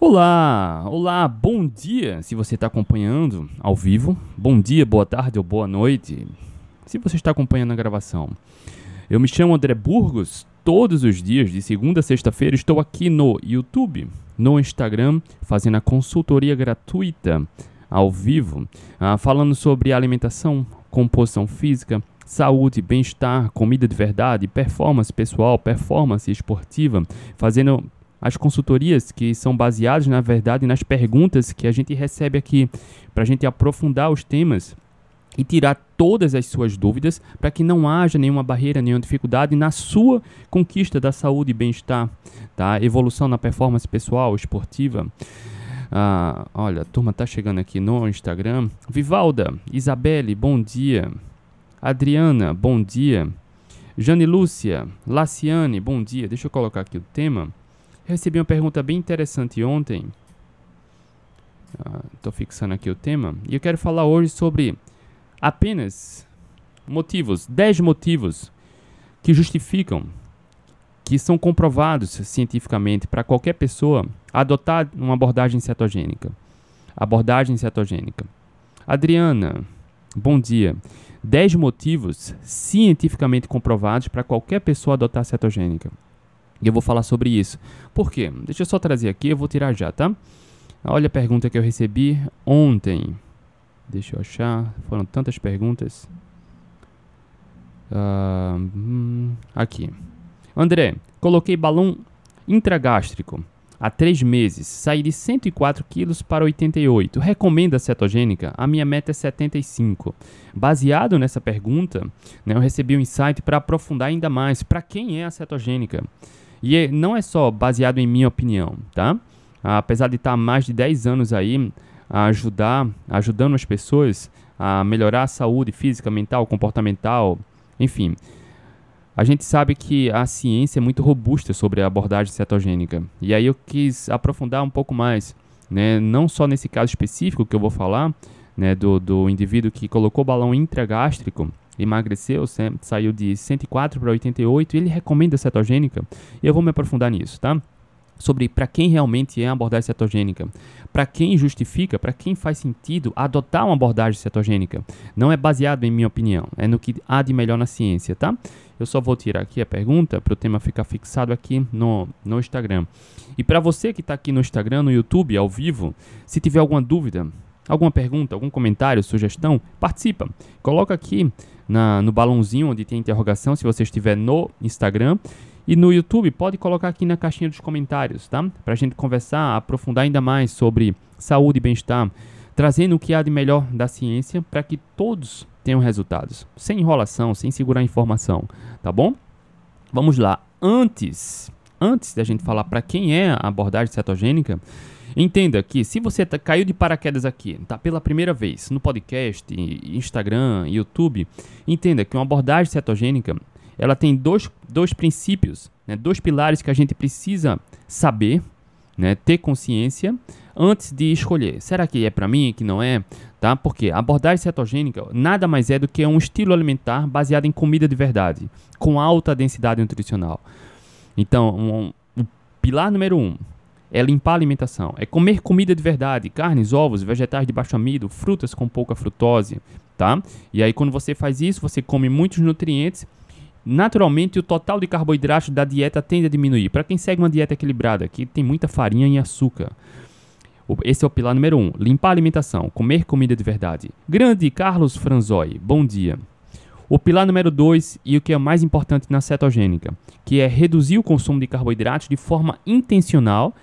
Olá, olá, bom dia se você está acompanhando ao vivo. Bom dia, boa tarde ou boa noite se você está acompanhando a gravação. Eu me chamo André Burgos. Todos os dias, de segunda a sexta-feira, estou aqui no YouTube, no Instagram, fazendo a consultoria gratuita ao vivo, ah, falando sobre alimentação, composição física, saúde, bem-estar, comida de verdade, performance pessoal, performance esportiva, fazendo as consultorias que são baseadas, na verdade, nas perguntas que a gente recebe aqui, para a gente aprofundar os temas e tirar todas as suas dúvidas para que não haja nenhuma barreira, nenhuma dificuldade na sua conquista da saúde e bem-estar, tá? Evolução na performance pessoal, esportiva. Ah, olha, a turma tá chegando aqui no Instagram. Vivalda, Isabelle, bom dia. Adriana, bom dia. Jane Lúcia, Laciane, bom dia. Deixa eu colocar aqui o tema. Recebi uma pergunta bem interessante ontem. Estou ah, fixando aqui o tema. E eu quero falar hoje sobre apenas motivos, 10 motivos que justificam, que são comprovados cientificamente para qualquer pessoa adotar uma abordagem cetogênica. Abordagem cetogênica. Adriana, bom dia. 10 motivos cientificamente comprovados para qualquer pessoa adotar cetogênica. E eu vou falar sobre isso. Por quê? Deixa eu só trazer aqui, eu vou tirar já, tá? Olha a pergunta que eu recebi ontem. Deixa eu achar. Foram tantas perguntas. Uh, aqui. André, coloquei balão intragástrico há três meses. Saí de 104 quilos para 88. Recomenda cetogênica? A minha meta é 75. Baseado nessa pergunta, né, eu recebi um insight para aprofundar ainda mais para quem é a cetogênica. E é, não é só baseado em minha opinião, tá? Apesar de estar há mais de 10 anos aí a ajudar, ajudando as pessoas a melhorar a saúde física, mental, comportamental, enfim. A gente sabe que a ciência é muito robusta sobre a abordagem cetogênica. E aí eu quis aprofundar um pouco mais, né? não só nesse caso específico que eu vou falar, né, do, do indivíduo que colocou balão intragástrico, emagreceu, saiu de 104 para 88, e ele recomenda cetogênica. E eu vou me aprofundar nisso, tá? Sobre para quem realmente é a abordagem cetogênica, para quem justifica, para quem faz sentido adotar uma abordagem cetogênica. Não é baseado em minha opinião, é no que há de melhor na ciência, tá? Eu só vou tirar aqui a pergunta para o tema ficar fixado aqui no, no Instagram. E para você que está aqui no Instagram, no YouTube, ao vivo, se tiver alguma dúvida, alguma pergunta, algum comentário, sugestão, participa. Coloca aqui na, no balãozinho onde tem interrogação, se você estiver no Instagram. E no YouTube, pode colocar aqui na caixinha dos comentários, tá? Para a gente conversar, aprofundar ainda mais sobre saúde e bem-estar, trazendo o que há de melhor da ciência para que todos tenham resultados, sem enrolação, sem segurar informação, tá bom? Vamos lá. Antes, antes da gente falar para quem é a abordagem cetogênica, Entenda que se você tá, caiu de paraquedas aqui, tá pela primeira vez no podcast, Instagram, YouTube, entenda que uma abordagem cetogênica ela tem dois, dois princípios, né, dois pilares que a gente precisa saber, né, ter consciência antes de escolher. Será que é para mim, que não é? Tá? Porque a abordagem cetogênica nada mais é do que um estilo alimentar baseado em comida de verdade, com alta densidade nutricional. Então, um, o pilar número um é limpar a alimentação, é comer comida de verdade, carnes, ovos, vegetais de baixo amido, frutas com pouca frutose, tá? E aí quando você faz isso, você come muitos nutrientes, naturalmente o total de carboidratos da dieta tende a diminuir. Para quem segue uma dieta equilibrada, que tem muita farinha e açúcar. Esse é o pilar número um, limpar a alimentação, comer comida de verdade. Grande Carlos Franzoi, bom dia. O pilar número 2 e o que é mais importante na cetogênica, que é reduzir o consumo de carboidratos de forma intencional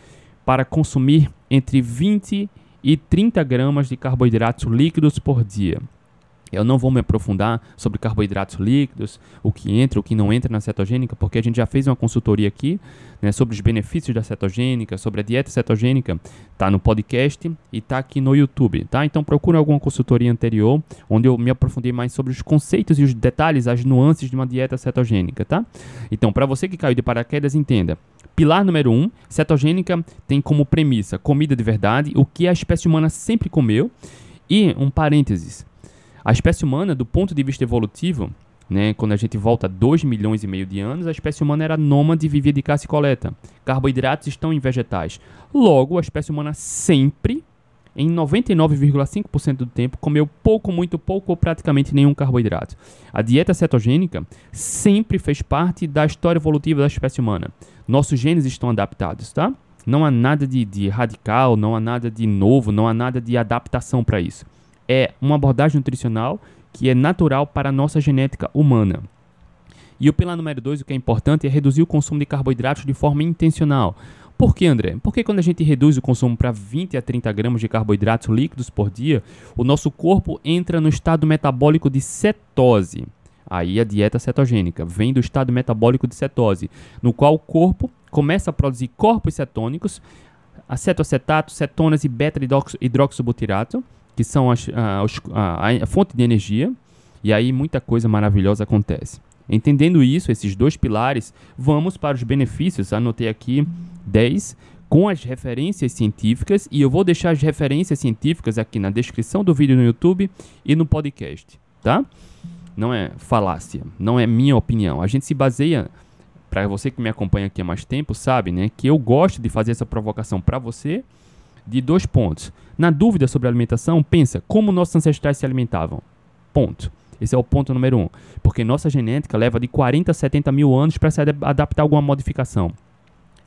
para consumir entre 20 e 30 gramas de carboidratos líquidos por dia. Eu não vou me aprofundar sobre carboidratos líquidos, o que entra, o que não entra na cetogênica, porque a gente já fez uma consultoria aqui né, sobre os benefícios da cetogênica, sobre a dieta cetogênica. Tá no podcast e tá aqui no YouTube, tá? Então procure alguma consultoria anterior, onde eu me aprofundei mais sobre os conceitos e os detalhes, as nuances de uma dieta cetogênica, tá? Então, para você que caiu de paraquedas, entenda. Pilar número 1, um, cetogênica tem como premissa comida de verdade, o que a espécie humana sempre comeu. E um parênteses, a espécie humana, do ponto de vista evolutivo, Né? Quando a gente volta a 2 milhões e meio de anos, a espécie humana era nômade e vivia de caça e coleta. Carboidratos estão em vegetais. Logo, a espécie humana sempre, em 99,5% do tempo, comeu pouco, muito pouco ou praticamente nenhum carboidrato. A dieta cetogênica sempre fez parte da história evolutiva da espécie humana. Nossos genes estão adaptados, tá? Não há nada de, de radical, não há nada de novo, não há nada de adaptação para isso. É uma abordagem nutricional que é natural para a nossa genética humana. E o pilar número 2, o que é importante, é reduzir o consumo de carboidratos de forma intencional. Por que, André? Porque quando a gente reduz o consumo para 20 a 30 gramas de carboidratos líquidos por dia, o nosso corpo entra no estado metabólico de cetose. Aí a dieta cetogênica vem do estado metabólico de cetose, no qual o corpo começa a produzir corpos cetônicos, acetoacetato, cetonas e beta-hidroxibutirato, que são as, a, a, a fonte de energia, e aí muita coisa maravilhosa acontece. Entendendo isso, esses dois pilares, vamos para os benefícios. Anotei aqui 10 com as referências científicas e eu vou deixar as referências científicas aqui na descrição do vídeo no YouTube e no podcast, tá? Não é falácia, não é minha opinião. A gente se baseia para você que me acompanha aqui há mais tempo, sabe, né, que eu gosto de fazer essa provocação para você de dois pontos. Na dúvida sobre alimentação, pensa como nossos ancestrais se alimentavam. Ponto. Esse é o ponto número um. Porque nossa genética leva de 40 a 70 mil anos para se adaptar a alguma modificação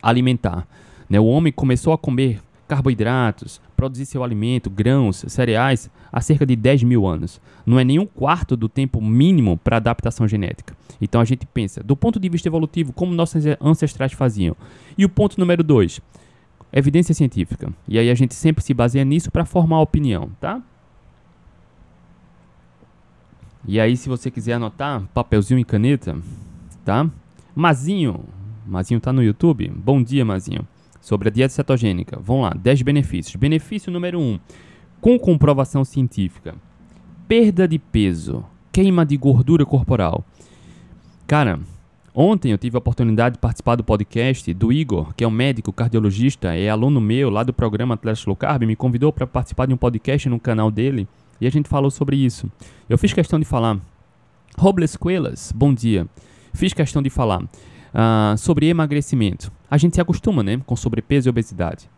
alimentar. Né? O homem começou a comer carboidratos, produzir seu alimento, grãos, cereais, há cerca de 10 mil anos. Não é nem um quarto do tempo mínimo para adaptação genética. Então a gente pensa, do ponto de vista evolutivo, como nossos ancestrais faziam. E o ponto número dois, evidência científica. E aí a gente sempre se baseia nisso para formar a opinião, tá? E aí, se você quiser anotar, papelzinho e caneta, tá? Mazinho, Mazinho tá no YouTube? Bom dia, Mazinho. Sobre a dieta cetogênica. Vamos lá, 10 benefícios. Benefício número 1. Com comprovação científica. Perda de peso. Queima de gordura corporal. Cara, Ontem eu tive a oportunidade de participar do podcast do Igor, que é um médico cardiologista, é aluno meu lá do programa Atlético Low Carb, me convidou para participar de um podcast no canal dele e a gente falou sobre isso. Eu fiz questão de falar. Robles Coelas, bom dia. Fiz questão de falar uh, sobre emagrecimento. A gente se acostuma né, com sobrepeso e obesidade.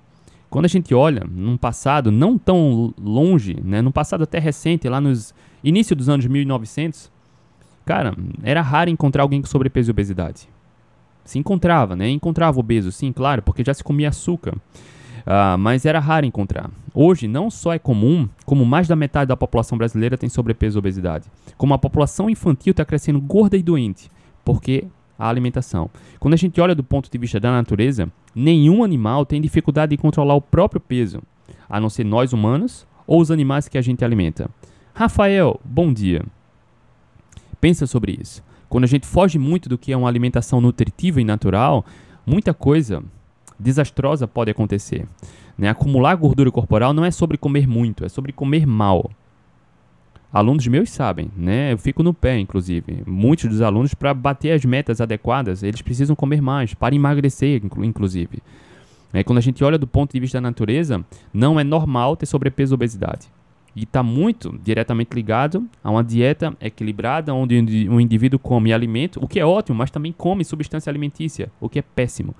Quando a gente olha num passado não tão longe, né, num passado até recente, lá nos início dos anos 1900, Cara, era raro encontrar alguém com sobrepeso e obesidade. Se encontrava, né? Encontrava obeso, sim, claro, porque já se comia açúcar. Uh, mas era raro encontrar. Hoje, não só é comum, como mais da metade da população brasileira tem sobrepeso e obesidade. Como a população infantil está crescendo gorda e doente, porque a alimentação. Quando a gente olha do ponto de vista da natureza, nenhum animal tem dificuldade em controlar o próprio peso, a não ser nós humanos ou os animais que a gente alimenta. Rafael, bom dia. Pensa sobre isso. Quando a gente foge muito do que é uma alimentação nutritiva e natural, muita coisa desastrosa pode acontecer. Né? Acumular gordura corporal não é sobre comer muito, é sobre comer mal. Alunos meus sabem, né? Eu fico no pé, inclusive. Muitos dos alunos, para bater as metas adequadas, eles precisam comer mais, para emagrecer, inclusive. É, quando a gente olha do ponto de vista da natureza, não é normal ter sobrepeso e obesidade. E está muito diretamente ligado a uma dieta equilibrada, onde o indivíduo come alimento, o que é ótimo, mas também come substância alimentícia, o que é péssimo.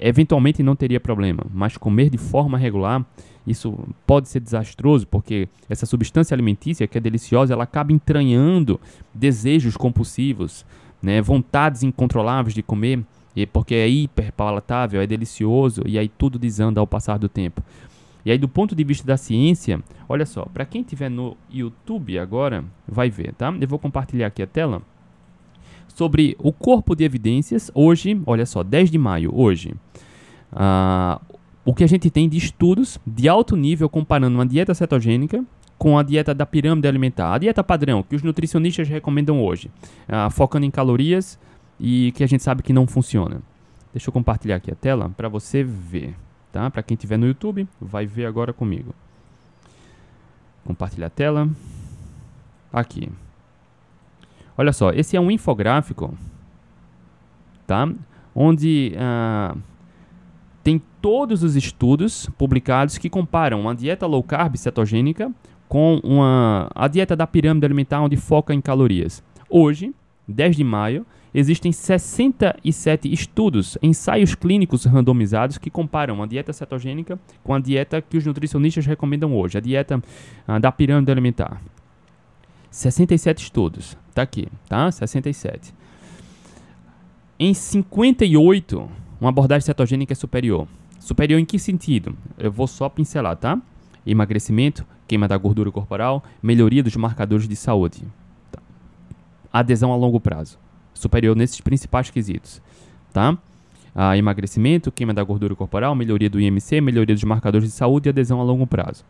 Eventualmente não teria problema, mas comer de forma regular, isso pode ser desastroso, porque essa substância alimentícia, que é deliciosa, ela acaba entranhando desejos compulsivos, né, vontades incontroláveis de comer, porque é hiperpalatável, é delicioso, e aí tudo desanda ao passar do tempo. E aí, do ponto de vista da ciência, olha só, para quem estiver no YouTube agora, vai ver, tá? Eu vou compartilhar aqui a tela sobre o corpo de evidências. Hoje, olha só, 10 de maio, hoje. Uh, o que a gente tem de estudos de alto nível comparando uma dieta cetogênica com a dieta da pirâmide alimentar. A dieta padrão, que os nutricionistas recomendam hoje, uh, focando em calorias e que a gente sabe que não funciona. Deixa eu compartilhar aqui a tela para você ver tá? Para quem estiver no YouTube, vai ver agora comigo. Compartilhar a tela. Aqui. Olha só, esse é um infográfico, tá? Onde uh, tem todos os estudos publicados que comparam uma dieta low carb cetogênica com uma, a dieta da pirâmide alimentar onde foca em calorias. Hoje, 10 de maio, existem 67 estudos, ensaios clínicos randomizados que comparam a dieta cetogênica com a dieta que os nutricionistas recomendam hoje, a dieta ah, da pirâmide alimentar. 67 estudos, tá aqui, tá? 67. Em 58, uma abordagem cetogênica é superior. Superior em que sentido? Eu vou só pincelar, tá? Emagrecimento, queima da gordura corporal, melhoria dos marcadores de saúde. Tá. Adesão a longo prazo. Superior nesses principais quesitos, tá? Ah, emagrecimento, queima da gordura corporal, melhoria do IMC, melhoria dos marcadores de saúde e adesão a longo prazo.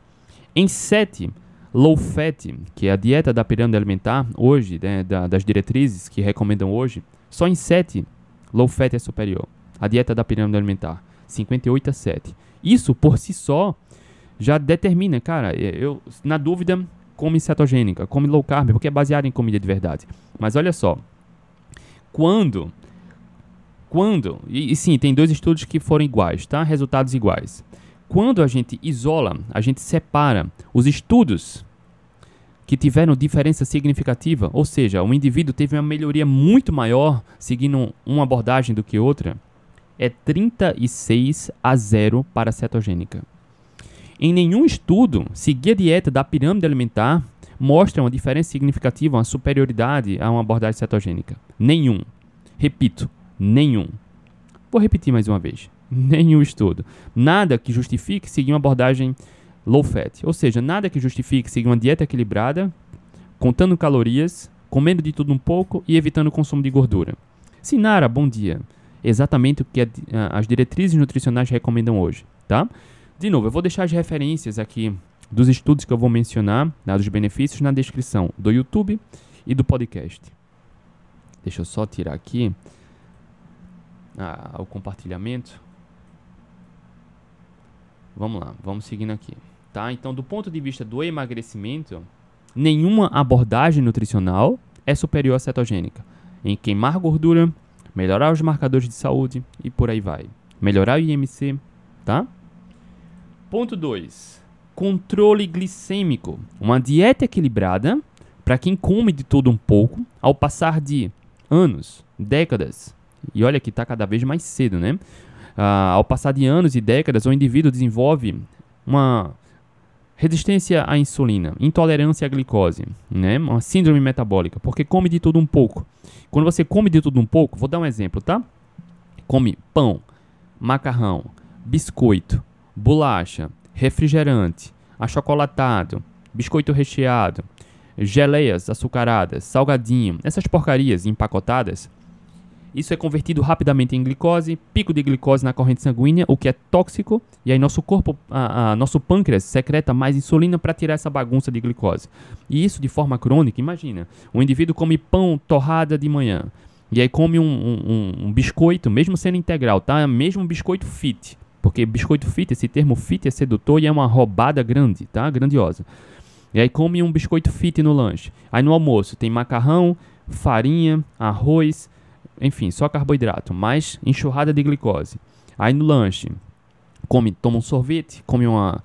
Em 7, low fat, que é a dieta da pirâmide alimentar, hoje, né, da, das diretrizes que recomendam hoje, só em 7 low fat é superior. A dieta da pirâmide alimentar, 58 a 7. Isso por si só já determina, cara, é, eu na dúvida, come cetogênica, come low carb, porque é baseado em comida de verdade. Mas olha só, quando quando, e, e sim, tem dois estudos que foram iguais, tá? Resultados iguais. Quando a gente isola, a gente separa os estudos que tiveram diferença significativa, ou seja, o indivíduo teve uma melhoria muito maior seguindo uma abordagem do que outra, é 36 a 0 para a cetogênica. Em nenhum estudo, seguir a dieta da pirâmide alimentar mostra uma diferença significativa, uma superioridade a uma abordagem cetogênica. Nenhum. Repito, nenhum. Vou repetir mais uma vez. Nenhum estudo. Nada que justifique seguir uma abordagem low fat. Ou seja, nada que justifique seguir uma dieta equilibrada, contando calorias, comendo de tudo um pouco e evitando o consumo de gordura. Sinara, bom dia. Exatamente o que a, a, as diretrizes nutricionais recomendam hoje, tá? De novo, eu vou deixar as referências aqui dos estudos que eu vou mencionar, né, dos benefícios, na descrição do YouTube e do podcast. Deixa eu só tirar aqui ah, o compartilhamento. Vamos lá, vamos seguindo aqui. Tá? Então, do ponto de vista do emagrecimento, nenhuma abordagem nutricional é superior à cetogênica. Em queimar gordura, melhorar os marcadores de saúde e por aí vai. Melhorar o IMC, tá? Ponto 2. Controle glicêmico. Uma dieta equilibrada para quem come de tudo um pouco, ao passar de anos, décadas, e olha que está cada vez mais cedo, né? Ah, ao passar de anos e décadas, o indivíduo desenvolve uma resistência à insulina, intolerância à glicose, né? uma síndrome metabólica, porque come de tudo um pouco. Quando você come de tudo um pouco, vou dar um exemplo, tá? Come pão, macarrão, biscoito, bolacha, refrigerante, achocolatado, biscoito recheado, geleias açucaradas, salgadinho, essas porcarias empacotadas, isso é convertido rapidamente em glicose, pico de glicose na corrente sanguínea, o que é tóxico, e aí nosso corpo, a, a, nosso pâncreas secreta mais insulina para tirar essa bagunça de glicose. E isso de forma crônica, imagina, um indivíduo come pão torrada de manhã, e aí come um, um, um biscoito, mesmo sendo integral, tá? Mesmo um biscoito fit, porque biscoito fit, esse termo fit é sedutor e é uma roubada grande, tá? Grandiosa. E aí come um biscoito fit no lanche. Aí no almoço tem macarrão, farinha, arroz, enfim, só carboidrato, mais enxurrada de glicose. Aí no lanche, come, toma um sorvete, come uma,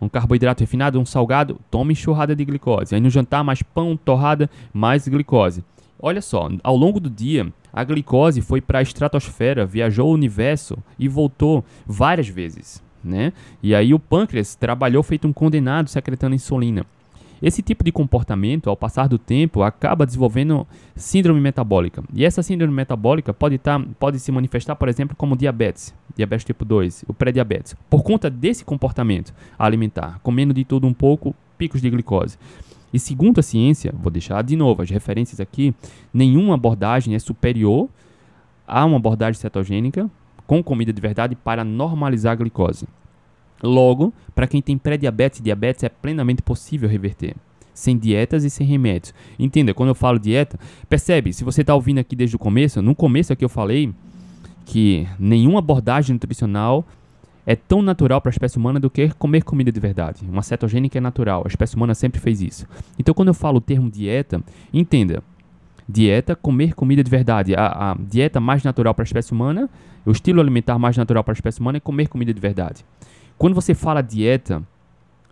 um carboidrato refinado, um salgado, toma enxurrada de glicose. Aí no jantar, mais pão, torrada, mais glicose. Olha só, ao longo do dia, a glicose foi para a estratosfera, viajou o universo e voltou várias vezes, né? E aí o pâncreas trabalhou feito um condenado secretando insulina. Esse tipo de comportamento, ao passar do tempo, acaba desenvolvendo síndrome metabólica. E essa síndrome metabólica pode, tá, pode se manifestar, por exemplo, como diabetes, diabetes tipo 2, o pré-diabetes, por conta desse comportamento alimentar, comendo de tudo um pouco, picos de glicose. E segundo a ciência, vou deixar de novo as referências aqui, nenhuma abordagem é superior a uma abordagem cetogênica com comida de verdade para normalizar a glicose. Logo, para quem tem pré-diabetes e diabetes, é plenamente possível reverter. Sem dietas e sem remédios. Entenda, quando eu falo dieta, percebe, se você está ouvindo aqui desde o começo, no começo aqui eu falei que nenhuma abordagem nutricional é tão natural para a espécie humana do que comer comida de verdade. Uma cetogênica é natural, a espécie humana sempre fez isso. Então, quando eu falo o termo dieta, entenda: dieta, comer comida de verdade. A, a dieta mais natural para a espécie humana, o estilo alimentar mais natural para a espécie humana é comer comida de verdade. Quando você fala dieta,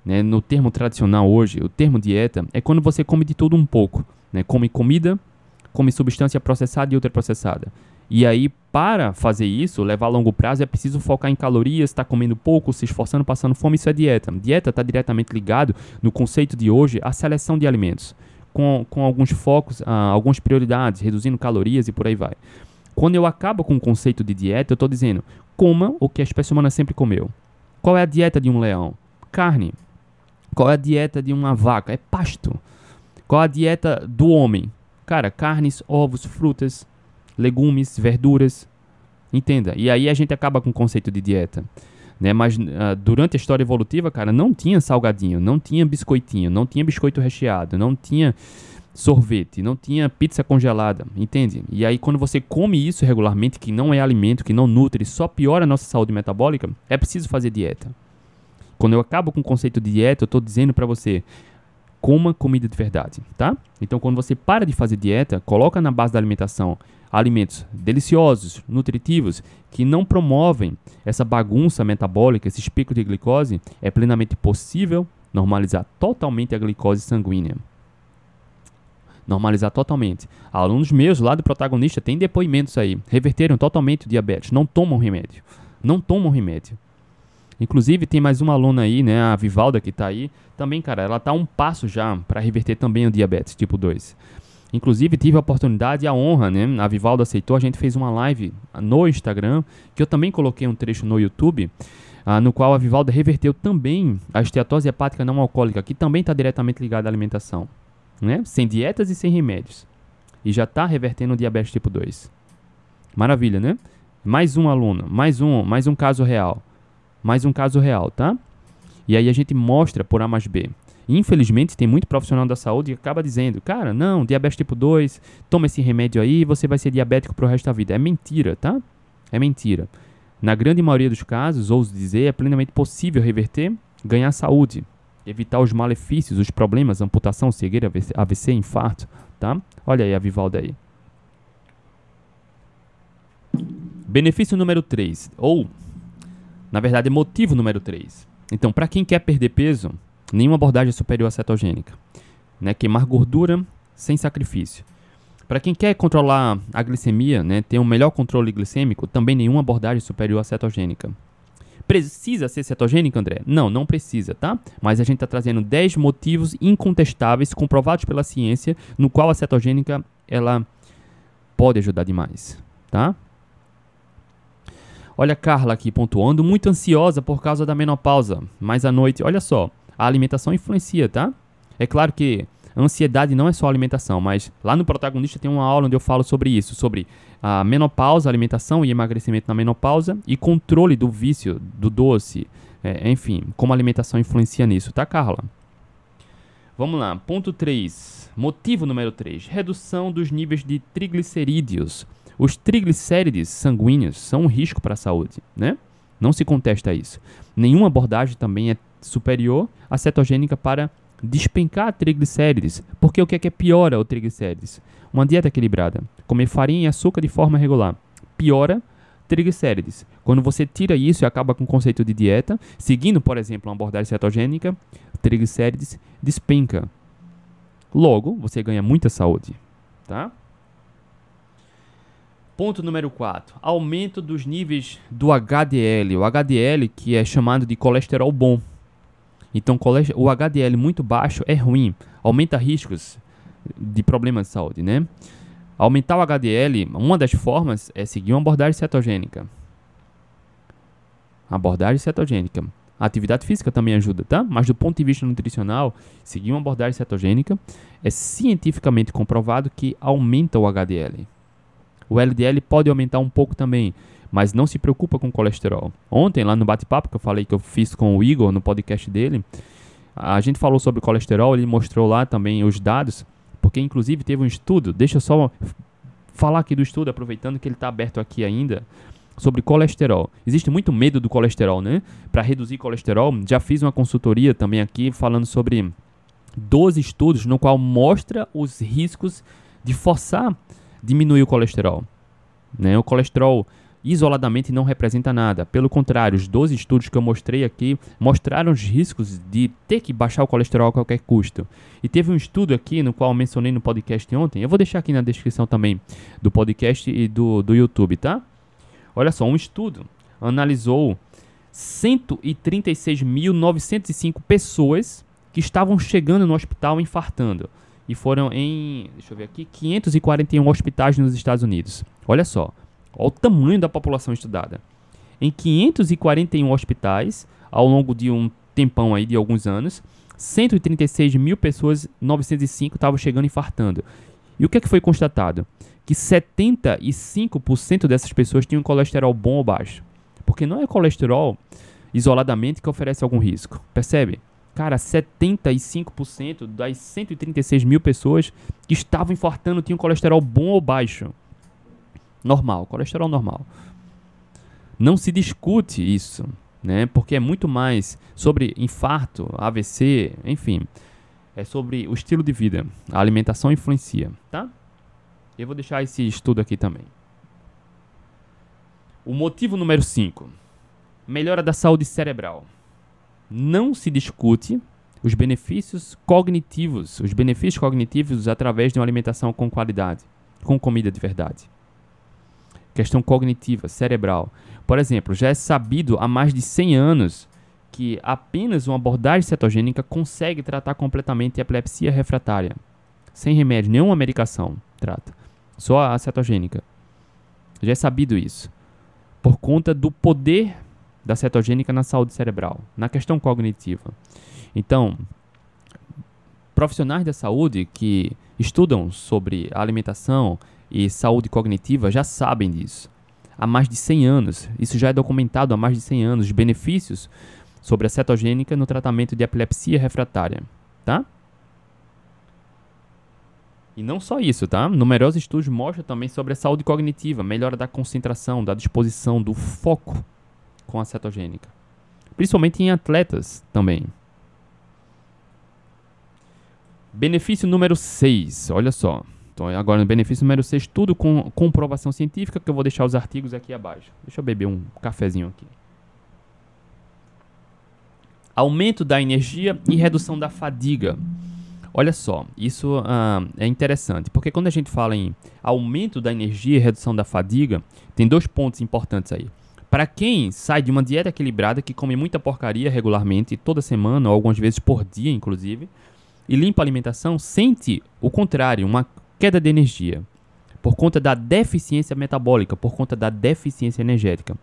né, no termo tradicional hoje, o termo dieta é quando você come de tudo um pouco. Né? Come comida, come substância processada e ultraprocessada. E aí, para fazer isso, levar a longo prazo, é preciso focar em calorias, estar tá comendo pouco, se esforçando, passando fome, isso é dieta. Dieta está diretamente ligado, no conceito de hoje, à seleção de alimentos, com, com alguns focos, ah, algumas prioridades, reduzindo calorias e por aí vai. Quando eu acabo com o conceito de dieta, eu estou dizendo, coma o que a espécie humana sempre comeu. Qual é a dieta de um leão? Carne. Qual é a dieta de uma vaca? É pasto. Qual é a dieta do homem? Cara, carnes, ovos, frutas, legumes, verduras. Entenda. E aí a gente acaba com o conceito de dieta. Né? Mas uh, durante a história evolutiva, cara, não tinha salgadinho, não tinha biscoitinho, não tinha biscoito recheado, não tinha sorvete, não tinha pizza congelada, entende? E aí quando você come isso regularmente, que não é alimento, que não nutre, só piora a nossa saúde metabólica, é preciso fazer dieta. Quando eu acabo com o conceito de dieta, eu estou dizendo para você, coma comida de verdade, tá? Então quando você para de fazer dieta, coloca na base da alimentação alimentos deliciosos, nutritivos, que não promovem essa bagunça metabólica, esses picos de glicose, é plenamente possível normalizar totalmente a glicose sanguínea. Normalizar totalmente. Alunos meus lá do protagonista têm depoimentos aí, reverteram totalmente o diabetes, não tomam remédio. Não tomam remédio. Inclusive, tem mais uma aluna aí, né, a Vivalda, que está aí. Também, cara, ela está um passo já para reverter também o diabetes tipo 2. Inclusive, tive a oportunidade e a honra, né? A Vivaldo aceitou, a gente fez uma live no Instagram, que eu também coloquei um trecho no YouTube, ah, no qual a Vivalda reverteu também a esteatose hepática não alcoólica, que também está diretamente ligada à alimentação, né? Sem dietas e sem remédios. E já está revertendo o diabetes tipo 2. Maravilha, né? Mais um aluno, mais um, mais um caso real. Mais um caso real, tá? E aí a gente mostra por A mais B. Infelizmente, tem muito profissional da saúde que acaba dizendo, cara, não, diabetes tipo 2, toma esse remédio aí você vai ser diabético pro resto da vida. É mentira, tá? É mentira. Na grande maioria dos casos, ouso dizer, é plenamente possível reverter, ganhar saúde, evitar os malefícios, os problemas, amputação, cegueira, AVC, infarto, tá? Olha aí a Vivalda aí. Benefício número 3, ou, na verdade, motivo número 3. Então, para quem quer perder peso, Nenhuma abordagem é superior à cetogênica. Né? Queimar gordura sem sacrifício. Para quem quer controlar a glicemia, né, ter um melhor controle glicêmico, também nenhuma abordagem é superior à cetogênica. Precisa ser cetogênica, André? Não, não precisa, tá? Mas a gente está trazendo 10 motivos incontestáveis, comprovados pela ciência, no qual a cetogênica ela pode ajudar demais, tá? Olha a Carla aqui pontuando, muito ansiosa por causa da menopausa, mas à noite, olha só, a alimentação influencia, tá? É claro que ansiedade não é só alimentação, mas lá no protagonista tem uma aula onde eu falo sobre isso, sobre a menopausa, alimentação e emagrecimento na menopausa e controle do vício do doce, é, enfim, como a alimentação influencia nisso, tá, Carla? Vamos lá, ponto 3. Motivo número 3: redução dos níveis de triglicerídeos. Os triglicérides sanguíneos são um risco para a saúde, né? Não se contesta isso. Nenhuma abordagem também é superior à cetogênica para despencar triglicérides. Porque o que é que piora o triglicérides? Uma dieta equilibrada, comer farinha e açúcar de forma regular, piora triglicérides. Quando você tira isso e acaba com o conceito de dieta, seguindo, por exemplo, uma abordagem cetogênica, triglicérides despenca. Logo, você ganha muita saúde, tá? Ponto número 4. Aumento dos níveis do HDL. O HDL, que é chamado de colesterol bom. Então, o HDL muito baixo é ruim, aumenta riscos de problemas de saúde, né? Aumentar o HDL, uma das formas é seguir uma abordagem cetogênica. Abordagem cetogênica. A atividade física também ajuda, tá? Mas do ponto de vista nutricional, seguir uma abordagem cetogênica é cientificamente comprovado que aumenta o HDL. O LDL pode aumentar um pouco também, mas não se preocupa com colesterol. Ontem, lá no bate-papo que eu falei que eu fiz com o Igor no podcast dele, a gente falou sobre colesterol, ele mostrou lá também os dados, porque inclusive teve um estudo, deixa eu só falar aqui do estudo, aproveitando que ele está aberto aqui ainda, sobre colesterol. Existe muito medo do colesterol, né? Para reduzir colesterol, já fiz uma consultoria também aqui falando sobre 12 estudos no qual mostra os riscos de forçar diminuir o colesterol. Né? O colesterol isoladamente não representa nada. Pelo contrário, os 12 estudos que eu mostrei aqui mostraram os riscos de ter que baixar o colesterol a qualquer custo. E teve um estudo aqui, no qual eu mencionei no podcast ontem, eu vou deixar aqui na descrição também do podcast e do, do YouTube, tá? Olha só, um estudo analisou 136.905 pessoas que estavam chegando no hospital infartando. E foram em, deixa eu ver aqui, 541 hospitais nos Estados Unidos. Olha só, olha o tamanho da população estudada. Em 541 hospitais, ao longo de um tempão aí de alguns anos, 136 mil pessoas, 905 estavam chegando infartando. E o que, é que foi constatado? Que 75% dessas pessoas tinham colesterol bom ou baixo. Porque não é colesterol isoladamente que oferece algum risco. Percebe? Cara, 75% das 136 mil pessoas que estavam infartando tinham colesterol bom ou baixo. Normal, colesterol normal. Não se discute isso, né? Porque é muito mais sobre infarto, AVC, enfim. É sobre o estilo de vida. A alimentação influencia, tá? Eu vou deixar esse estudo aqui também. O motivo número 5. Melhora da saúde cerebral não se discute os benefícios cognitivos, os benefícios cognitivos através de uma alimentação com qualidade, com comida de verdade. Questão cognitiva, cerebral. Por exemplo, já é sabido há mais de 100 anos que apenas uma abordagem cetogênica consegue tratar completamente a epilepsia refratária. Sem remédio, nenhuma medicação trata. Só a cetogênica. Já é sabido isso. Por conta do poder da cetogênica na saúde cerebral, na questão cognitiva. Então, profissionais da saúde que estudam sobre alimentação e saúde cognitiva já sabem disso. Há mais de 100 anos, isso já é documentado há mais de 100 anos, os benefícios sobre a cetogênica no tratamento de epilepsia refratária, tá? E não só isso, tá? Numerosos estudos mostram também sobre a saúde cognitiva, melhora da concentração, da disposição, do foco com a cetogênica. Principalmente em atletas também. Benefício número 6, olha só. Então, agora no benefício número 6, tudo com comprovação científica, que eu vou deixar os artigos aqui abaixo. Deixa eu beber um cafezinho aqui. Aumento da energia e redução da fadiga. Olha só, isso uh, é interessante, porque quando a gente fala em aumento da energia e redução da fadiga, tem dois pontos importantes aí. Para quem sai de uma dieta equilibrada, que come muita porcaria regularmente, toda semana, ou algumas vezes por dia, inclusive, e limpa a alimentação, sente o contrário, uma queda de energia, por conta da deficiência metabólica, por conta da deficiência energética.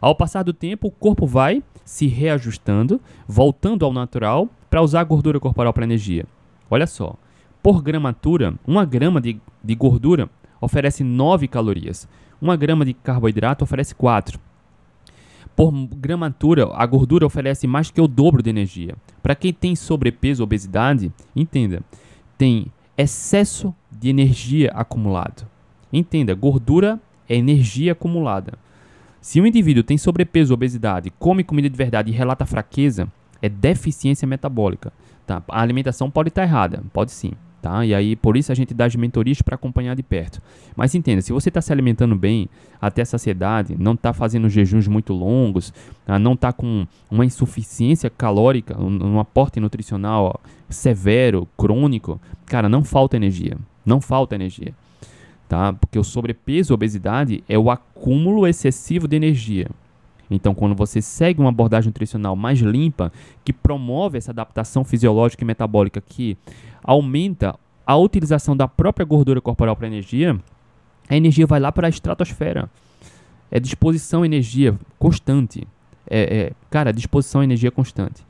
Ao passar do tempo, o corpo vai se reajustando, voltando ao natural, para usar a gordura corporal para energia. Olha só, por gramatura, uma grama de, de gordura oferece 9 calorias, uma grama de carboidrato oferece 4 por gramatura, a gordura oferece mais que o dobro de energia. Para quem tem sobrepeso obesidade, entenda, tem excesso de energia acumulado. Entenda, gordura é energia acumulada. Se um indivíduo tem sobrepeso obesidade, come comida de verdade e relata fraqueza, é deficiência metabólica. Tá? A alimentação pode estar errada, pode sim. Tá? E aí, por isso a gente dá as mentorias para acompanhar de perto. Mas entenda, se você está se alimentando bem até a saciedade, não está fazendo jejuns muito longos, tá? não está com uma insuficiência calórica, um, um aporte nutricional severo, crônico, cara, não falta energia. Não falta energia. Tá? Porque o sobrepeso, obesidade é o acúmulo excessivo de energia. Então, quando você segue uma abordagem nutricional mais limpa, que promove essa adaptação fisiológica e metabólica que aumenta a utilização da própria gordura corporal para energia, a energia vai lá para a estratosfera. É disposição energia constante. É, é, cara, disposição energia constante.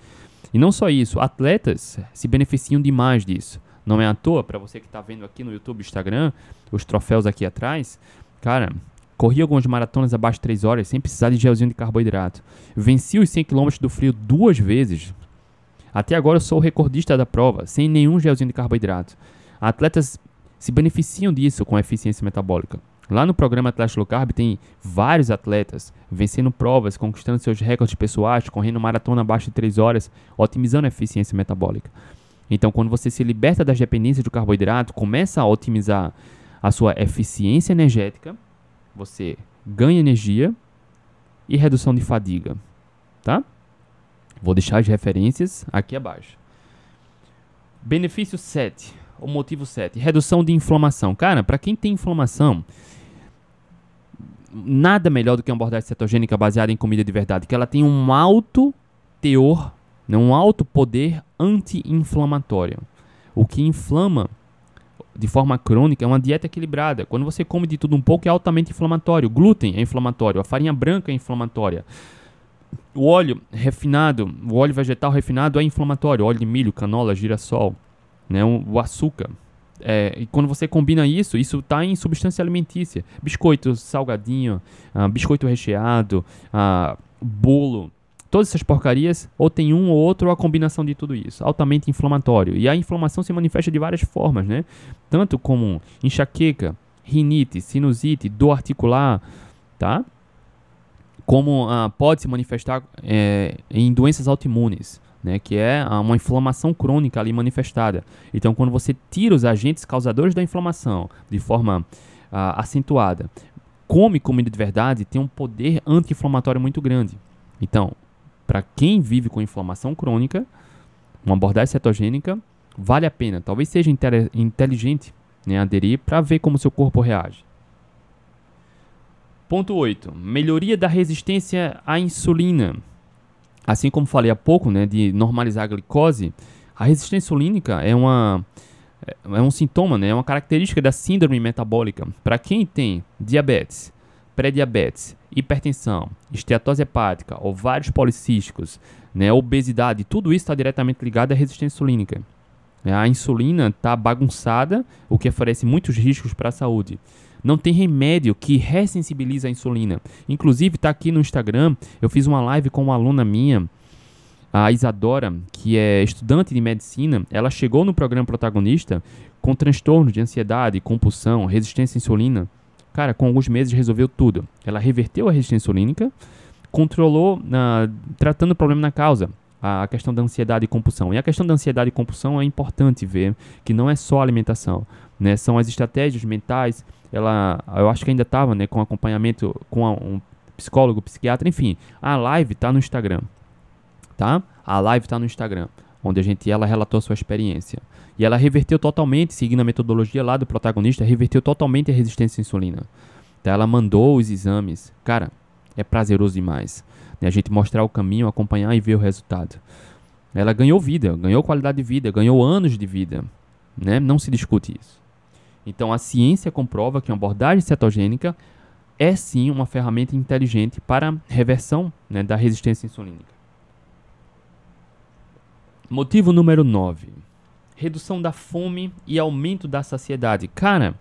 E não só isso, atletas se beneficiam demais disso. Não é à toa, para você que está vendo aqui no YouTube, Instagram, os troféus aqui atrás, cara, corri algumas maratonas abaixo de 3 horas sem precisar de gelzinho de carboidrato. Venci os 100 km do frio duas vezes, até agora eu sou o recordista da prova, sem nenhum gelzinho de carboidrato. Atletas se beneficiam disso com eficiência metabólica. Lá no programa Atlético Low Carb tem vários atletas vencendo provas, conquistando seus recordes pessoais, correndo maratona abaixo de 3 horas, otimizando a eficiência metabólica. Então, quando você se liberta das dependências do carboidrato, começa a otimizar a sua eficiência energética, você ganho energia e redução de fadiga, tá? Vou deixar as referências aqui abaixo. Benefício 7, o motivo 7, redução de inflamação. Cara, para quem tem inflamação, nada melhor do que uma abordagem cetogênica baseada em comida de verdade, que ela tem um alto teor, um alto poder anti-inflamatório. O que inflama de forma crônica é uma dieta equilibrada. Quando você come de tudo um pouco, é altamente inflamatório. Glúten é inflamatório, a farinha branca é inflamatória. O óleo refinado, o óleo vegetal refinado é inflamatório. Óleo de milho, canola, girassol, né? o, açúcar. É, e quando você combina isso, isso está em substância alimentícia. Biscoito salgadinho, uh, biscoito recheado, uh, bolo. Todas essas porcarias, ou tem um ou outro, ou a combinação de tudo isso. Altamente inflamatório. E a inflamação se manifesta de várias formas, né? Tanto como enxaqueca, rinite, sinusite, dor articular, tá? como uh, pode se manifestar é, em doenças autoimunes, né, que é uma inflamação crônica ali manifestada. Então, quando você tira os agentes causadores da inflamação de forma uh, acentuada, come comida de verdade, tem um poder anti-inflamatório muito grande. Então, para quem vive com inflamação crônica, uma abordagem cetogênica vale a pena. Talvez seja inteligente né, aderir para ver como seu corpo reage. Ponto 8. Melhoria da resistência à insulina. Assim como falei há pouco, né, de normalizar a glicose, a resistência insulínica é uma é um sintoma, né, é uma característica da síndrome metabólica. Para quem tem diabetes, pré-diabetes, hipertensão, esteatose hepática, ovários policísticos, né, obesidade, tudo isso está diretamente ligado à resistência insulínica. A insulina está bagunçada, o que oferece muitos riscos para a saúde. Não tem remédio que ressensibiliza a insulina. Inclusive, está aqui no Instagram, eu fiz uma live com uma aluna minha, a Isadora, que é estudante de medicina. Ela chegou no programa protagonista com transtornos de ansiedade, compulsão, resistência à insulina. Cara, com alguns meses resolveu tudo. Ela reverteu a resistência insulínica, controlou, uh, tratando o problema na causa a questão da ansiedade e compulsão. E a questão da ansiedade e compulsão é importante ver que não é só alimentação, né? São as estratégias mentais. Ela, eu acho que ainda estava, né, com acompanhamento com um psicólogo, psiquiatra, enfim. A live está no Instagram, tá? A live está no Instagram, onde a gente ela relatou a sua experiência. E ela reverteu totalmente, seguindo a metodologia lá do protagonista, reverteu totalmente a resistência à insulina. Então, ela mandou os exames. Cara, é prazeroso demais. Né? A gente mostrar o caminho, acompanhar e ver o resultado. Ela ganhou vida, ganhou qualidade de vida, ganhou anos de vida. Né? Não se discute isso. Então a ciência comprova que uma abordagem cetogênica é sim uma ferramenta inteligente para reversão né, da resistência insulínica. Motivo número 9. Redução da fome e aumento da saciedade. Cara,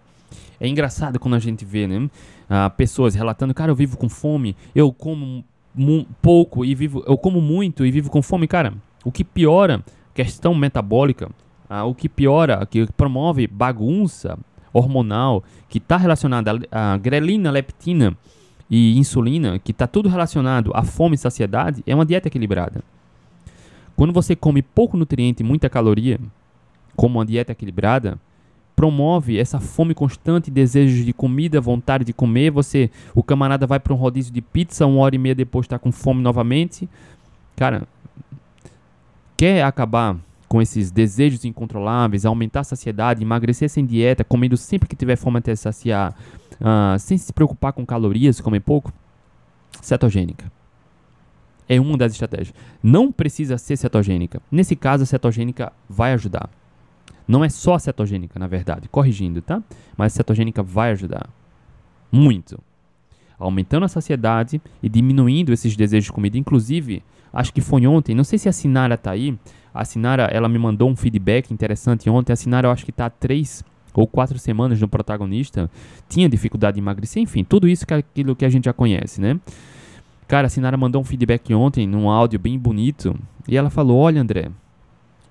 é engraçado quando a gente vê né, uh, pessoas relatando, cara, eu vivo com fome, eu como pouco e vivo, eu como muito e vivo com fome, cara. O que piora questão metabólica, uh, o que piora, que promove bagunça hormonal, que está relacionada a grelina, leptina e insulina, que está tudo relacionado à fome e saciedade, é uma dieta equilibrada. Quando você come pouco nutriente e muita caloria, como uma dieta equilibrada, promove essa fome constante, desejos de comida, vontade de comer. Você, o camarada vai para um rodízio de pizza, uma hora e meia depois está com fome novamente. Cara, quer acabar com esses desejos incontroláveis, aumentar a saciedade, emagrecer sem dieta, comendo sempre que tiver fome até saciar, uh, sem se preocupar com calorias, comer pouco? Cetogênica. É uma das estratégias. Não precisa ser cetogênica. Nesse caso, a cetogênica vai ajudar. Não é só cetogênica, na verdade, corrigindo, tá? Mas a cetogênica vai ajudar. Muito. Aumentando a saciedade e diminuindo esses desejos de comida. Inclusive, acho que foi ontem, não sei se a Sinara tá aí. A Sinara, ela me mandou um feedback interessante ontem. A Sinara, eu acho que tá há três ou quatro semanas no protagonista. Tinha dificuldade de emagrecer, enfim, tudo isso que é aquilo que a gente já conhece, né? Cara, a Sinara mandou um feedback ontem, num áudio bem bonito. E ela falou: Olha, André,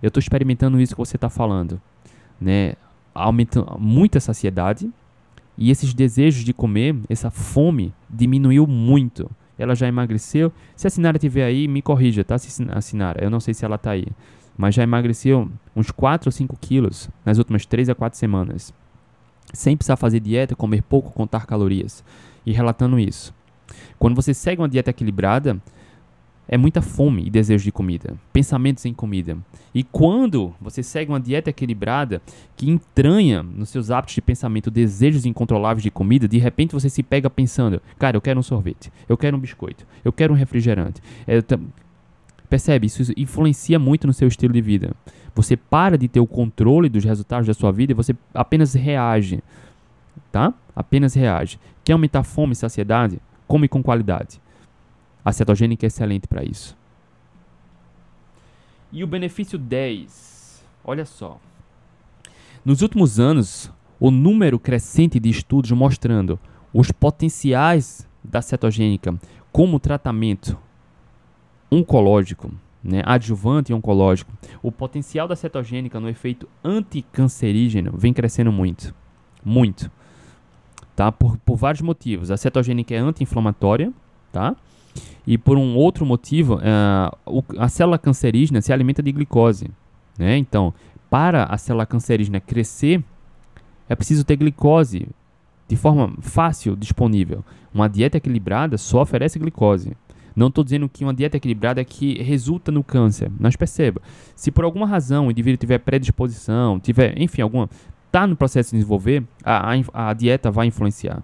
eu estou experimentando isso que você está falando, né? Aumenta muito a saciedade e esses desejos de comer, essa fome diminuiu muito. Ela já emagreceu. Se a Sinara estiver aí, me corrija, tá? A Sinara, eu não sei se ela está aí. Mas já emagreceu uns 4 ou 5 quilos nas últimas 3 a 4 semanas. Sem precisar fazer dieta, comer pouco, contar calorias. e relatando isso. Quando você segue uma dieta equilibrada, é muita fome e desejo de comida, pensamentos em comida. E quando você segue uma dieta equilibrada que entranha nos seus hábitos de pensamento desejos incontroláveis de comida, de repente você se pega pensando: cara, eu quero um sorvete, eu quero um biscoito, eu quero um refrigerante. É, percebe? Isso influencia muito no seu estilo de vida. Você para de ter o controle dos resultados da sua vida e você apenas reage. Tá? Apenas reage. Quer aumentar fome e saciedade? Come com qualidade. A cetogênica é excelente para isso. E o benefício 10. Olha só. Nos últimos anos, o número crescente de estudos mostrando os potenciais da cetogênica como tratamento oncológico, né, adjuvante oncológico, o potencial da cetogênica no efeito anticancerígeno vem crescendo muito. Muito. Tá? Por, por vários motivos. A cetogênica é anti-inflamatória, tá? E por um outro motivo, uh, a célula cancerígena se alimenta de glicose. Né? Então, para a célula cancerígena crescer, é preciso ter glicose de forma fácil disponível. Uma dieta equilibrada só oferece glicose. Não estou dizendo que uma dieta equilibrada é que resulta no câncer. Mas perceba, se por alguma razão o indivíduo tiver predisposição, tiver, enfim, alguma, está no processo de desenvolver, a, a, a dieta vai influenciar.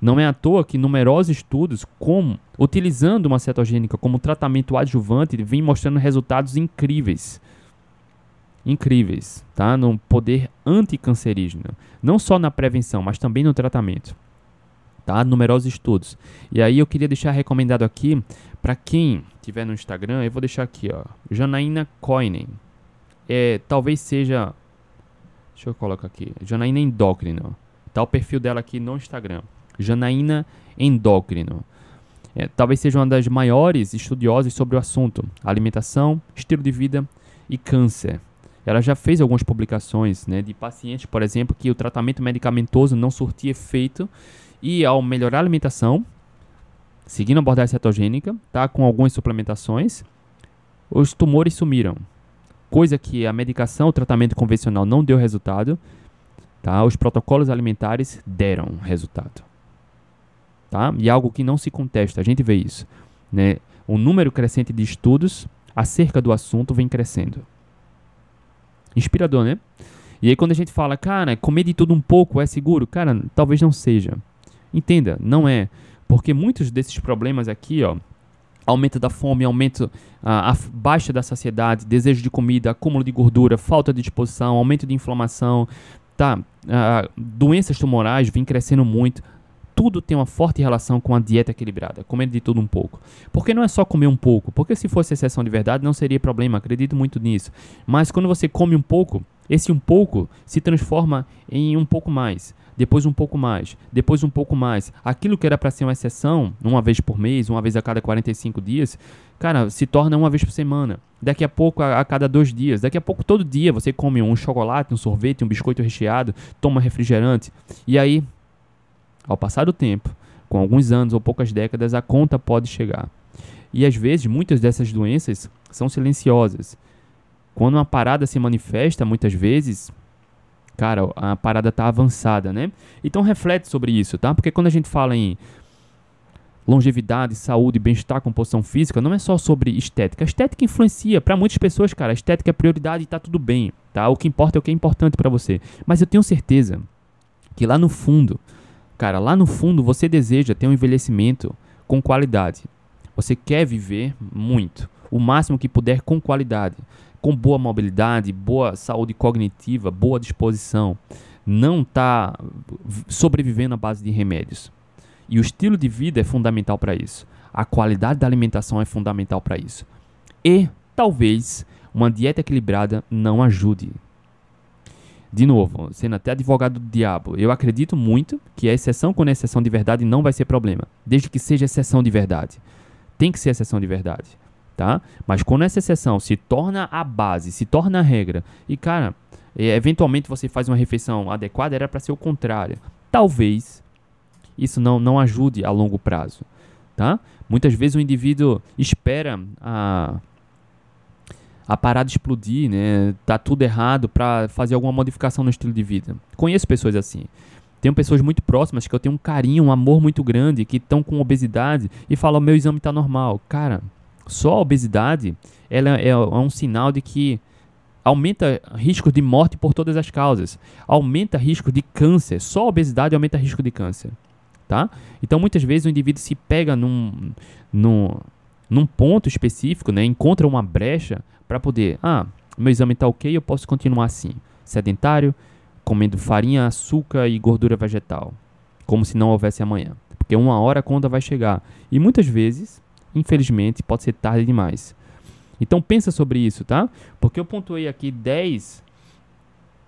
Não é à toa que numerosos estudos, como utilizando uma cetogênica como tratamento adjuvante, vêm mostrando resultados incríveis. Incríveis, tá? No poder anticancerígeno. Não só na prevenção, mas também no tratamento. Tá? Numerosos estudos. E aí eu queria deixar recomendado aqui para quem tiver no Instagram, eu vou deixar aqui, ó, Janaína Coinen. É, talvez seja Deixa eu colocar aqui. Janaína Endócrino. Tá o perfil dela aqui no Instagram. Janaína Endócrino. É, talvez seja uma das maiores estudiosas sobre o assunto, alimentação, estilo de vida e câncer. Ela já fez algumas publicações né, de pacientes, por exemplo, que o tratamento medicamentoso não surtia efeito e ao melhorar a alimentação, seguindo a abordagem cetogênica, tá, com algumas suplementações, os tumores sumiram. Coisa que a medicação, o tratamento convencional não deu resultado, tá? Os protocolos alimentares deram resultado tá? E algo que não se contesta, a gente vê isso, né? O número crescente de estudos acerca do assunto vem crescendo. Inspirador, né? E aí quando a gente fala, cara, comer de tudo um pouco é seguro? Cara, talvez não seja. Entenda, não é. Porque muitos desses problemas aqui, ó, aumento da fome, aumento a, a baixa da saciedade, desejo de comida, acúmulo de gordura, falta de disposição, aumento de inflamação, tá? doenças tumorais vêm crescendo muito tudo tem uma forte relação com a dieta equilibrada, comendo de tudo um pouco. Porque não é só comer um pouco, porque se fosse exceção de verdade não seria problema, acredito muito nisso. Mas quando você come um pouco, esse um pouco se transforma em um pouco mais, depois um pouco mais, depois um pouco mais. Aquilo que era para ser uma exceção, uma vez por mês, uma vez a cada 45 dias, cara, se torna uma vez por semana. Daqui a pouco a, a cada dois dias, daqui a pouco todo dia você come um chocolate, um sorvete, um biscoito recheado, toma refrigerante. E aí ao passar do tempo, com alguns anos ou poucas décadas, a conta pode chegar. E às vezes, muitas dessas doenças são silenciosas. Quando uma parada se manifesta, muitas vezes, cara, a parada está avançada, né? Então reflete sobre isso, tá? Porque quando a gente fala em longevidade, saúde, bem-estar, composição física, não é só sobre estética. A estética influencia para muitas pessoas, cara. A estética é prioridade e tá tudo bem, tá? O que importa é o que é importante para você. Mas eu tenho certeza que lá no fundo, Cara, lá no fundo você deseja ter um envelhecimento com qualidade. Você quer viver muito, o máximo que puder com qualidade, com boa mobilidade, boa saúde cognitiva, boa disposição. Não está sobrevivendo à base de remédios. E o estilo de vida é fundamental para isso. A qualidade da alimentação é fundamental para isso. E talvez uma dieta equilibrada não ajude de novo, sendo até advogado do diabo, eu acredito muito que a exceção é exceção de verdade não vai ser problema, desde que seja exceção de verdade. Tem que ser exceção de verdade, tá? Mas quando essa exceção se torna a base, se torna a regra, e cara, eventualmente você faz uma refeição adequada, era para ser o contrário. Talvez isso não, não ajude a longo prazo, tá? Muitas vezes o indivíduo espera a a parada explodir, né? Tá tudo errado para fazer alguma modificação no estilo de vida. Conheço pessoas assim. Tenho pessoas muito próximas que eu tenho um carinho, um amor muito grande, que estão com obesidade e falam: meu exame está normal. Cara, só a obesidade ela é, é um sinal de que aumenta risco de morte por todas as causas, aumenta risco de câncer. Só a obesidade aumenta risco de câncer. Tá? Então, muitas vezes o indivíduo se pega num, num, num ponto específico, né, encontra uma brecha para poder, ah, meu exame está ok, eu posso continuar assim, sedentário, comendo farinha, açúcar e gordura vegetal, como se não houvesse amanhã. Porque uma hora a conta vai chegar. E muitas vezes, infelizmente, pode ser tarde demais. Então pensa sobre isso, tá? Porque eu pontuei aqui 10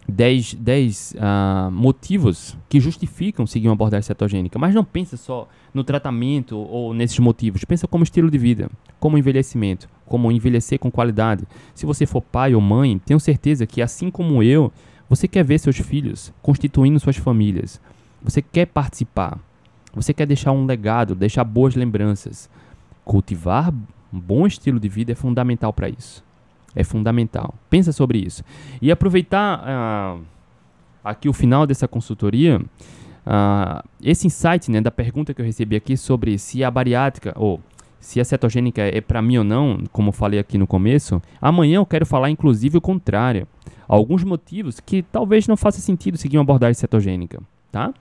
10, 10 uh, motivos que justificam seguir uma abordagem cetogênica. Mas não pensa só no tratamento ou nesses motivos. Pensa como estilo de vida, como envelhecimento, como envelhecer com qualidade. Se você for pai ou mãe, tenho certeza que, assim como eu, você quer ver seus filhos constituindo suas famílias. Você quer participar. Você quer deixar um legado, deixar boas lembranças. Cultivar um bom estilo de vida é fundamental para isso. É fundamental. Pensa sobre isso. E aproveitar uh, aqui o final dessa consultoria, uh, esse insight né, da pergunta que eu recebi aqui sobre se a bariátrica ou se a cetogênica é para mim ou não, como falei aqui no começo, amanhã eu quero falar inclusive o contrário. Alguns motivos que talvez não faça sentido seguir uma abordagem cetogênica, tá?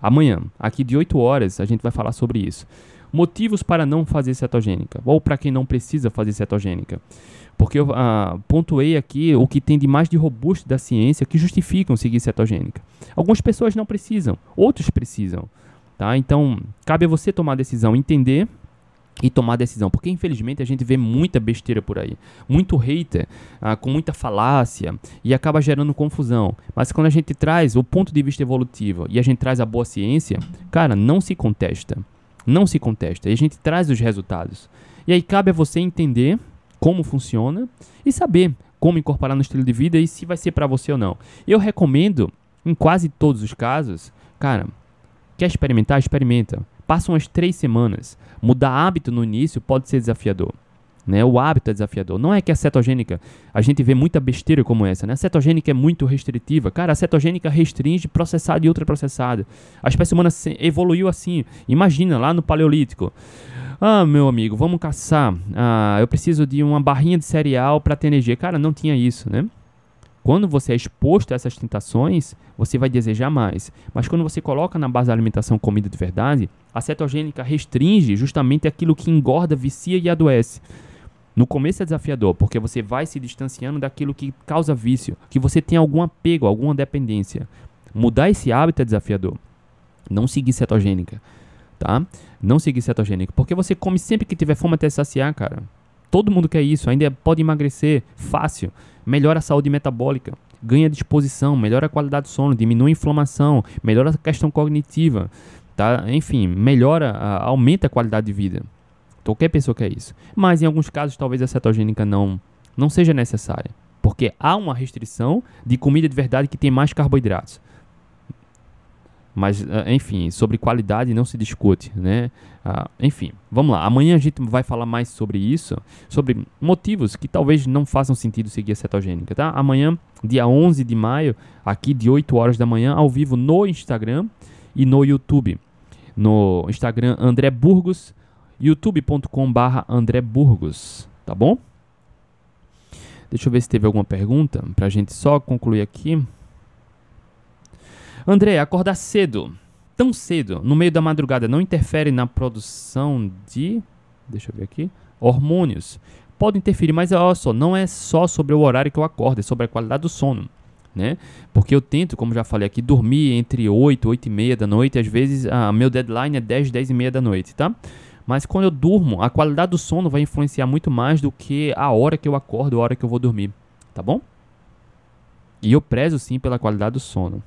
Amanhã, aqui de 8 horas, a gente vai falar sobre isso. Motivos para não fazer cetogênica, ou para quem não precisa fazer cetogênica. Porque eu ah, pontuei aqui o que tem de mais de robusto da ciência que justificam seguir cetogênica. Algumas pessoas não precisam, outros precisam. Tá? Então, cabe a você tomar a decisão, entender e tomar decisão. Porque infelizmente a gente vê muita besteira por aí, muito hater, ah, com muita falácia e acaba gerando confusão. Mas quando a gente traz o ponto de vista evolutivo e a gente traz a boa ciência, cara, não se contesta. Não se contesta. E a gente traz os resultados. E aí cabe a você entender como funciona e saber como incorporar no estilo de vida e se vai ser para você ou não. Eu recomendo, em quase todos os casos, cara, quer experimentar? Experimenta. Passa umas três semanas. Mudar hábito no início pode ser desafiador. Né? O hábito é desafiador. Não é que a cetogênica, a gente vê muita besteira como essa, né? A cetogênica é muito restritiva. Cara, a cetogênica restringe processado e ultraprocessado. A espécie humana evoluiu assim. Imagina, lá no Paleolítico. Ah, meu amigo, vamos caçar. Ah, eu preciso de uma barrinha de cereal para ter energia. Cara, não tinha isso, né? Quando você é exposto a essas tentações, você vai desejar mais. Mas quando você coloca na base da alimentação comida de verdade, a cetogênica restringe justamente aquilo que engorda, vicia e adoece. No começo é desafiador, porque você vai se distanciando daquilo que causa vício, que você tem algum apego, alguma dependência. Mudar esse hábito é desafiador. Não seguir cetogênica tá? Não seguir cetogênico, porque você come sempre que tiver fome até saciar, cara. Todo mundo quer isso, ainda pode emagrecer fácil, melhora a saúde metabólica, ganha disposição, melhora a qualidade do sono, diminui a inflamação, melhora a questão cognitiva, tá? Enfim, melhora, a, aumenta a qualidade de vida. Qualquer pessoa quer isso. Mas em alguns casos talvez a cetogênica não não seja necessária, porque há uma restrição de comida de verdade que tem mais carboidratos. Mas, ah, enfim, sobre qualidade não se discute, né? Ah, enfim, vamos lá. Amanhã a gente vai falar mais sobre isso, sobre motivos que talvez não façam sentido seguir a cetogênica, tá? Amanhã, dia 11 de maio, aqui de 8 horas da manhã, ao vivo no Instagram e no YouTube. No Instagram, André Burgos, youtube.com barra André Burgos, tá bom? Deixa eu ver se teve alguma pergunta, pra gente só concluir aqui. André, acordar cedo, tão cedo, no meio da madrugada, não interfere na produção de. Deixa eu ver aqui. Hormônios. Pode interferir, mas olha só, não é só sobre o horário que eu acordo, é sobre a qualidade do sono. Né? Porque eu tento, como já falei aqui, dormir entre 8 8 e meia da noite. Às vezes, a meu deadline é 10, 10 e meia da noite, tá? Mas quando eu durmo, a qualidade do sono vai influenciar muito mais do que a hora que eu acordo, a hora que eu vou dormir, tá bom? E eu prezo sim pela qualidade do sono.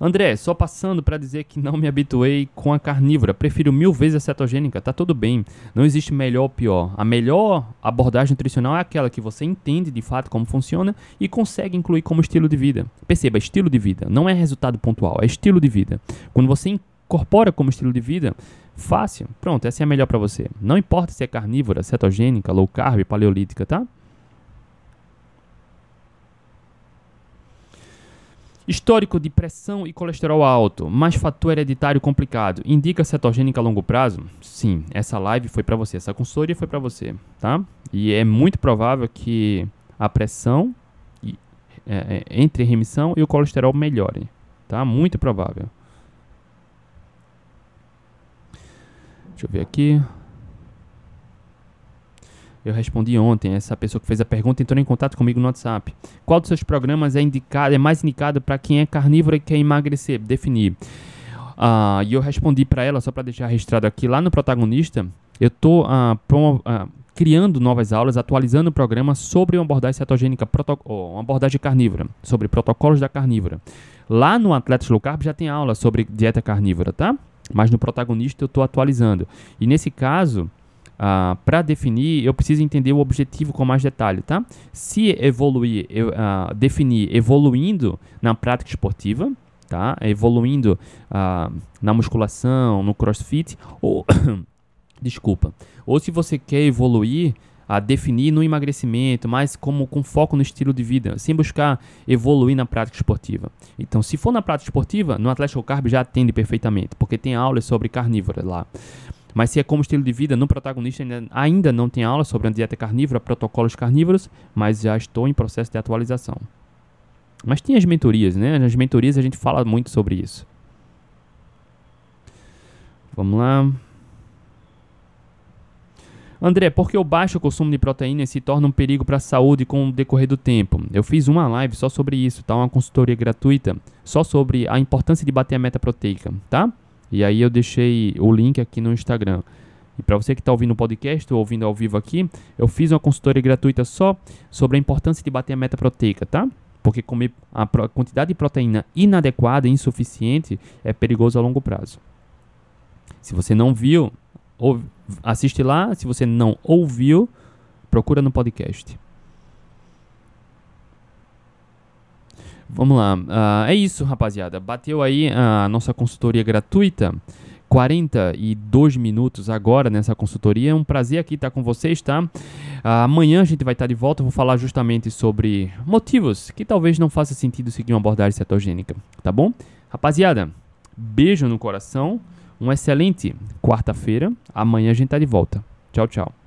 André, só passando para dizer que não me habituei com a carnívora, prefiro mil vezes a cetogênica, tá tudo bem. Não existe melhor ou pior. A melhor abordagem nutricional é aquela que você entende de fato como funciona e consegue incluir como estilo de vida. Perceba, estilo de vida, não é resultado pontual, é estilo de vida. Quando você incorpora como estilo de vida, fácil, pronto, essa é a melhor para você. Não importa se é carnívora, cetogênica, low carb, paleolítica, tá? Histórico de pressão e colesterol alto, mais fator hereditário complicado, indica cetogênica a longo prazo? Sim, essa live foi para você, essa consultoria foi para você, tá? E é muito provável que a pressão é, é, entre remissão e o colesterol melhorem, tá? Muito provável. Deixa eu ver aqui. Eu respondi ontem, essa pessoa que fez a pergunta entrou em contato comigo no WhatsApp. Qual dos seus programas é indicado, é mais indicado para quem é carnívoro e quer emagrecer? Definir. Uh, e eu respondi para ela, só para deixar registrado aqui, lá no protagonista, eu estou uh, uh, criando novas aulas, atualizando o programa sobre uma abordagem cetogênica, uma abordagem carnívora, sobre protocolos da carnívora. Lá no Atletas Low Carb já tem aula sobre dieta carnívora, tá? Mas no protagonista eu estou atualizando. E nesse caso, Uh, para definir, eu preciso entender o objetivo com mais detalhe, tá? Se evoluir, eu, uh, definir evoluindo na prática esportiva, tá? Evoluindo uh, na musculação, no crossfit, ou desculpa, ou se você quer evoluir a definir no emagrecimento, mas como com foco no estilo de vida, sem buscar evoluir na prática esportiva. Então, se for na prática esportiva, no Atlético Carb já atende perfeitamente, porque tem aulas sobre carnívora lá. Mas se é como estilo de vida, no protagonista ainda, ainda não tem aula sobre a dieta carnívora, protocolos carnívoros, mas já estou em processo de atualização. Mas tem as mentorias, né? Nas mentorias a gente fala muito sobre isso. Vamos lá. André, por que o baixo consumo de proteína se torna um perigo para a saúde com o decorrer do tempo? Eu fiz uma live só sobre isso, tá? Uma consultoria gratuita só sobre a importância de bater a meta proteica, tá? E aí eu deixei o link aqui no Instagram. E para você que está ouvindo o podcast ou ouvindo ao vivo aqui, eu fiz uma consultoria gratuita só sobre a importância de bater a meta proteica, tá? Porque comer a quantidade de proteína inadequada, insuficiente, é perigoso a longo prazo. Se você não viu, assiste lá. Se você não ouviu, procura no podcast. Vamos lá. Uh, é isso, rapaziada. Bateu aí a nossa consultoria gratuita. 42 minutos agora nessa consultoria. É um prazer aqui estar com vocês, tá? Uh, amanhã a gente vai estar de volta. Vou falar justamente sobre motivos que talvez não faça sentido seguir uma abordagem cetogênica, tá bom? Rapaziada, beijo no coração. Uma excelente quarta-feira. Amanhã a gente tá de volta. Tchau, tchau.